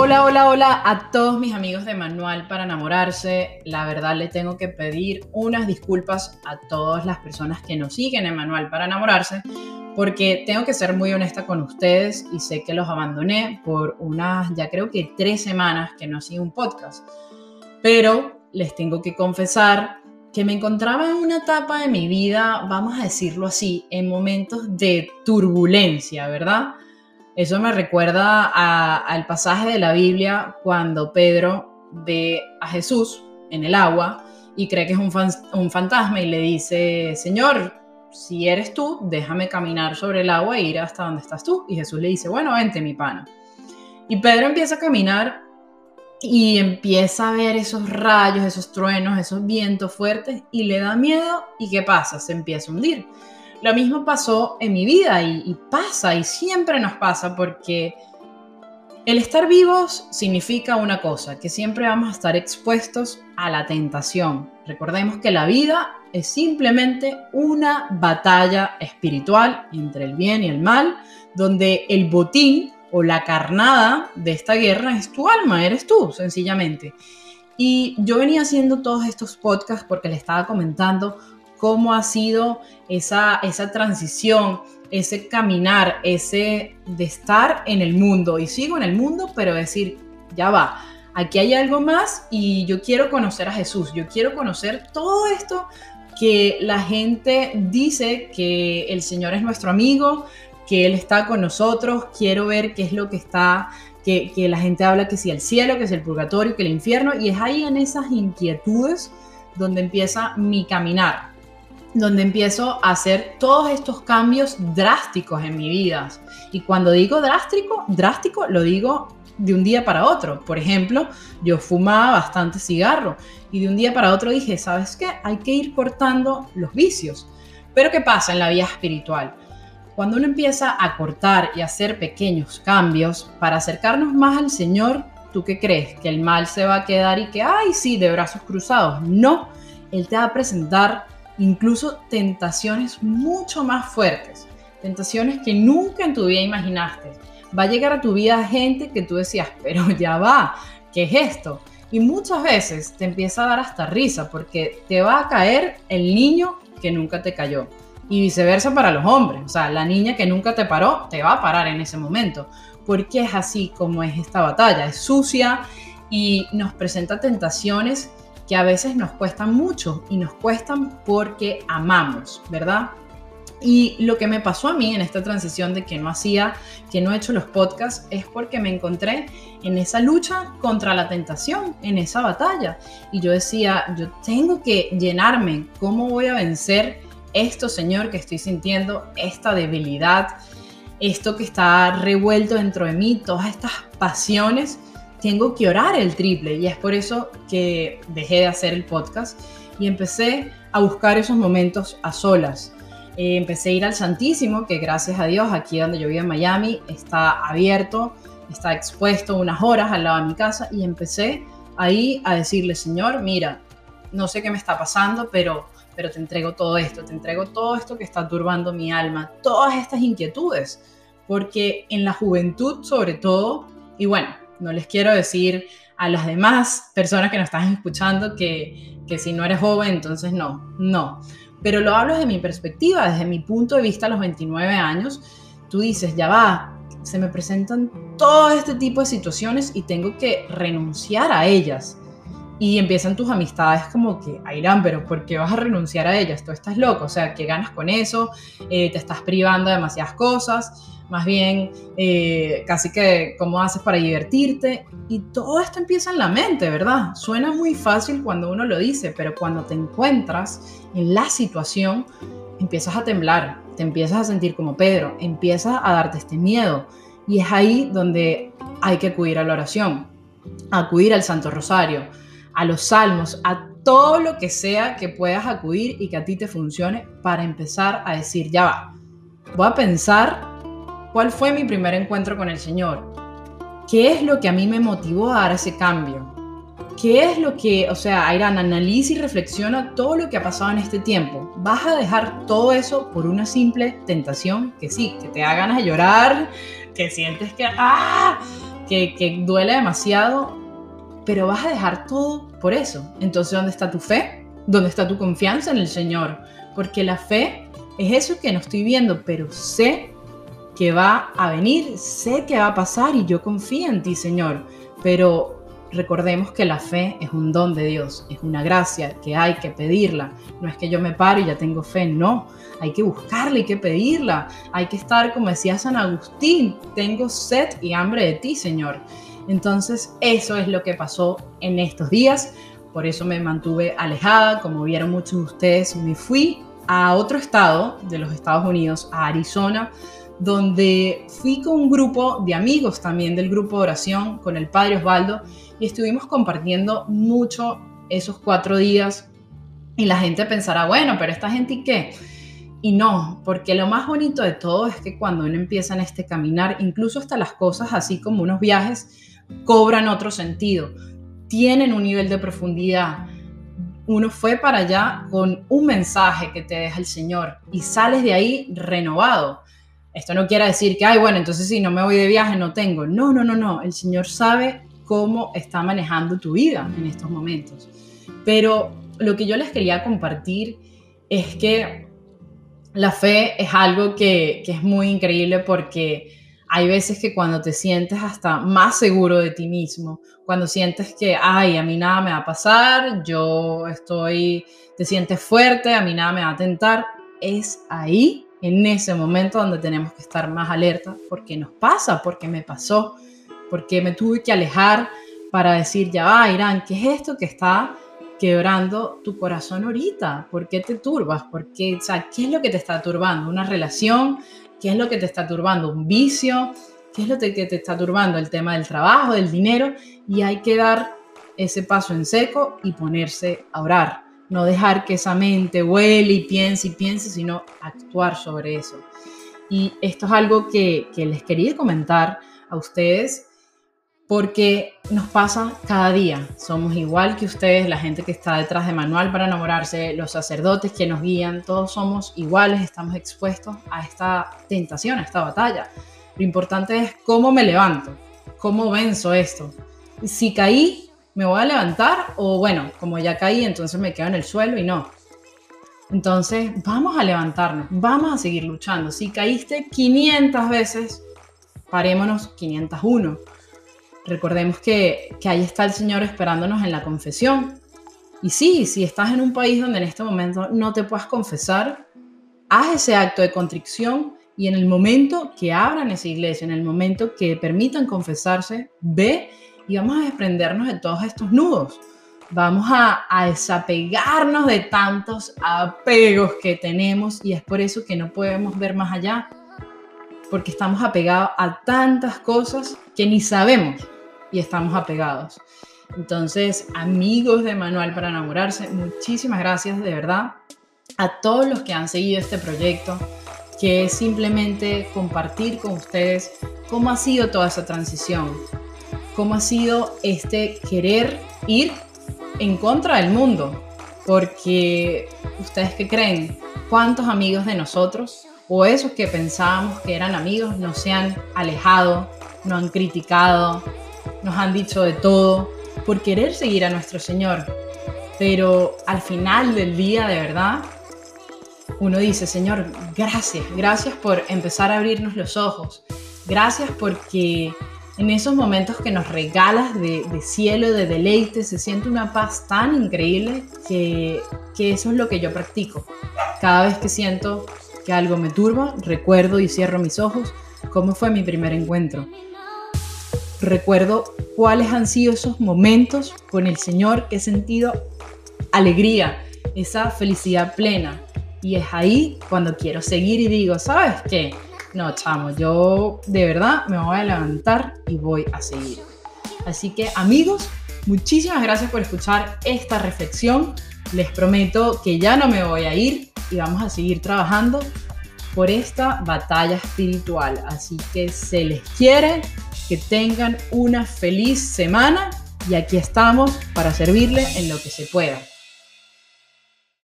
Hola, hola, hola a todos mis amigos de Manual para enamorarse. La verdad le tengo que pedir unas disculpas a todas las personas que nos siguen en Manual para enamorarse porque tengo que ser muy honesta con ustedes y sé que los abandoné por unas, ya creo que tres semanas que no hacía un podcast. Pero les tengo que confesar que me encontraba en una etapa de mi vida, vamos a decirlo así, en momentos de turbulencia, ¿verdad? Eso me recuerda al pasaje de la Biblia cuando Pedro ve a Jesús en el agua y cree que es un, fantasma y le dice, Señor, si eres tú, déjame caminar sobre el agua e ir hasta donde estás tú. Y Jesús le dice, bueno, vente mi pana. Y Pedro empieza a caminar y empieza a ver esos rayos, esos truenos, esos vientos fuertes y le da miedo. ¿Y qué pasa? Se empieza a hundir. Lo mismo pasó en mi vida y, pasa y siempre nos pasa porque el estar vivos significa una cosa, que siempre vamos a estar expuestos a la tentación. Recordemos que la vida es simplemente una batalla espiritual entre el bien y el mal, donde el botín o la carnada de esta guerra es tu alma, eres tú, sencillamente. Y yo venía haciendo todos estos podcasts porque le estaba comentando cómo ha sido esa, esa transición, ese caminar, ese de estar en el mundo. Y sigo en el mundo, pero decir, ya va, aquí hay algo más y yo quiero conocer a Jesús, yo quiero conocer todo esto que la gente dice que el Señor es nuestro amigo, que Él está con nosotros, quiero ver qué es lo que está, que, que la gente habla que si el cielo, que si el purgatorio, que el infierno, y es ahí en esas inquietudes donde empieza mi caminar donde empiezo a hacer todos estos cambios drásticos en mi vida. Y cuando digo drástico, drástico lo digo de un día para otro. Por ejemplo, yo fumaba bastante cigarro y de un día para otro dije, ¿sabes qué? Hay que ir cortando los vicios. Pero ¿qué pasa en la vida espiritual? Cuando uno empieza a cortar y hacer pequeños cambios para acercarnos más al Señor, ¿tú qué crees? ¿Que el mal se va a quedar y que, ay, sí, de brazos cruzados? No, Él te va a presentar incluso tentaciones mucho más fuertes, tentaciones que nunca en tu vida imaginaste. Va a llegar a tu vida gente que tú decías, pero ya va, ¿qué es esto? Y muchas veces te empieza a dar hasta risa porque te va a caer el niño que nunca te cayó. Y viceversa para los hombres. O sea, la niña que nunca te paró te va a parar en ese momento. Porque es así como es esta batalla. Es sucia y nos presenta tentaciones que a veces nos cuestan mucho y nos cuestan porque amamos, ¿verdad? Y lo que me pasó a mí en esta transición de que no hacía, que no he hecho los podcasts, es porque me encontré en esa lucha contra la tentación, en esa batalla. Y yo decía, yo tengo que llenarme, ¿cómo voy a vencer esto, Señor, que estoy sintiendo, esta debilidad, esto que está revuelto dentro de mí, todas estas pasiones? Tengo que orar el triple y es por eso que dejé de hacer el podcast y empecé a buscar esos momentos a solas. Eh, empecé a ir al Santísimo, que gracias a Dios aquí donde yo vivo en Miami está abierto, está expuesto unas horas al lado de mi casa y empecé ahí a decirle, Señor, mira, no sé qué me está pasando, pero, pero te entrego todo esto, te entrego todo esto que está turbando mi alma, todas estas inquietudes, porque en la juventud sobre todo, y bueno, no les quiero decir a las demás personas que nos están escuchando que, que si no eres joven, entonces no, no. Pero lo hablo desde mi perspectiva, desde mi punto de vista a los 29 años. Tú dices, ya va, se me presentan todo este tipo de situaciones y tengo que renunciar a ellas. Y empiezan tus amistades como que, Airán, pero ¿por qué vas a renunciar a ellas? Tú estás loco, o sea, ¿qué ganas con eso? Eh, te estás privando de demasiadas cosas más bien eh, casi que cómo haces para divertirte. Y todo esto empieza en la mente, ¿verdad? Suena muy fácil cuando uno lo dice, pero cuando te encuentras en la situación, empiezas a temblar, te empiezas a sentir como Pedro, empiezas a darte este miedo. Y es ahí donde hay que acudir a la oración, acudir al Santo Rosario, a los salmos, a todo lo que sea que puedas acudir y que a ti te funcione para empezar a decir, ya va, voy a pensar ¿Cuál fue mi primer encuentro con el Señor? ¿Qué es lo que a mí me motivó a dar ese cambio? ¿Qué es lo que, o sea, Airan, analiza y reflexiona todo lo que ha pasado en este tiempo? ¿Vas a dejar todo eso por una simple tentación? Que sí, que te da ganas de llorar, que sientes que, ¡ah! que, que duele demasiado, pero vas a dejar todo por eso. Entonces, ¿dónde está tu fe? ¿Dónde está tu confianza en el Señor? Porque la fe es eso que no estoy viendo, pero sé que va a venir, sé que va a pasar y yo confío en ti, Señor. Pero recordemos que la fe es un don de Dios, es una gracia que hay que pedirla. No es que yo me pare y ya tengo fe, no. Hay que buscarla, hay que pedirla. Hay que estar, como decía San Agustín, tengo sed y hambre de ti, Señor. Entonces, eso es lo que pasó en estos días. Por eso me mantuve alejada. Como vieron muchos de ustedes, me fui a otro estado de los Estados Unidos, a Arizona, donde fui con un grupo de amigos también del grupo de oración, con el Padre Osvaldo, y estuvimos compartiendo mucho esos cuatro días. Y la gente pensará, bueno, pero esta gente y qué? Y no, porque lo más bonito de todo es que cuando uno empieza en este caminar, incluso hasta las cosas así como unos viajes, cobran otro sentido, tienen un nivel de profundidad. Uno fue para allá con un mensaje que te deja el Señor y sales de ahí renovado esto no quiere decir que, ay, bueno, entonces si no me voy de viaje no tengo. No, no, no, no. El Señor sabe cómo está manejando tu vida en estos momentos. Pero lo que yo les quería compartir es que la fe es algo que, que es muy increíble porque hay veces que cuando te sientes hasta más seguro de ti mismo, cuando sientes que, ay, a mí nada me va a pasar, yo estoy, te sientes fuerte, a mí nada me va a tentar, es ahí en ese momento donde tenemos que estar más alerta porque nos pasa, porque me pasó, porque me tuve que alejar para decir, ya va, Irán, ¿qué es esto que está quebrando tu corazón ahorita? ¿Por qué te turbas? ¿Por qué, o sea, ¿Qué es lo que te está turbando? ¿Una relación? ¿Qué es lo que te está turbando? ¿Un vicio? ¿Qué es lo que te está turbando? El tema del trabajo, del dinero. Y hay que dar ese paso en seco y ponerse a orar no dejar que esa mente huele y piense y piense, sino actuar sobre eso. Y esto es algo que, les quería comentar a ustedes porque nos pasa cada día. Somos igual que ustedes, la gente que está detrás de Manual para enamorarse, los sacerdotes que nos guían, todos somos iguales, estamos expuestos a esta tentación, a esta batalla. Lo importante es cómo me levanto, cómo venzo esto. Si caí, me voy a levantar o bueno, como ya caí, entonces me quedo en el suelo y no. Entonces, vamos a levantarnos, vamos a seguir luchando. Si caíste 500 veces, parémonos 501. Recordemos que, que ahí está el Señor esperándonos en la confesión. Y sí, si estás en un país donde en este momento no te puedas confesar, haz ese acto de contrición y en el momento que abran esa iglesia, en el momento que permitan confesarse, ve y vamos a desprendernos de todos estos nudos. Vamos a, desapegarnos de tantos apegos que tenemos y es por eso que no podemos ver más allá, porque estamos apegados a tantas cosas que ni sabemos y estamos apegados. Entonces, amigos de Manual para enamorarse, muchísimas gracias de verdad a todos los que han seguido este proyecto, que es simplemente compartir con ustedes cómo ha sido toda esa transición, cómo ha sido este querer ir en contra del mundo. Porque ustedes qué creen, ¿cuántos amigos de nosotros o esos que pensábamos que eran amigos no se han alejado, no han criticado, nos han dicho de todo por querer seguir a nuestro Señor? Pero al final del día, de verdad, uno dice, Señor, gracias, gracias por empezar a abrirnos los ojos. Gracias porque en esos momentos que nos regalas de, cielo, de deleite, se siente una paz tan increíble que, que eso es lo que yo practico. Cada vez que siento que algo me turba, recuerdo y cierro mis ojos cómo fue mi primer encuentro. Recuerdo cuáles han sido esos momentos con el Señor que he sentido alegría, esa felicidad plena. Y es ahí cuando quiero seguir y digo, ¿sabes qué? No, chamo, yo de verdad me voy a levantar y voy a seguir. Así que amigos, muchísimas gracias por escuchar esta reflexión. Les prometo que ya no me voy a ir y vamos a seguir trabajando por esta batalla espiritual. Así que se les quiere, que tengan una feliz semana y aquí estamos para servirle en lo que se pueda.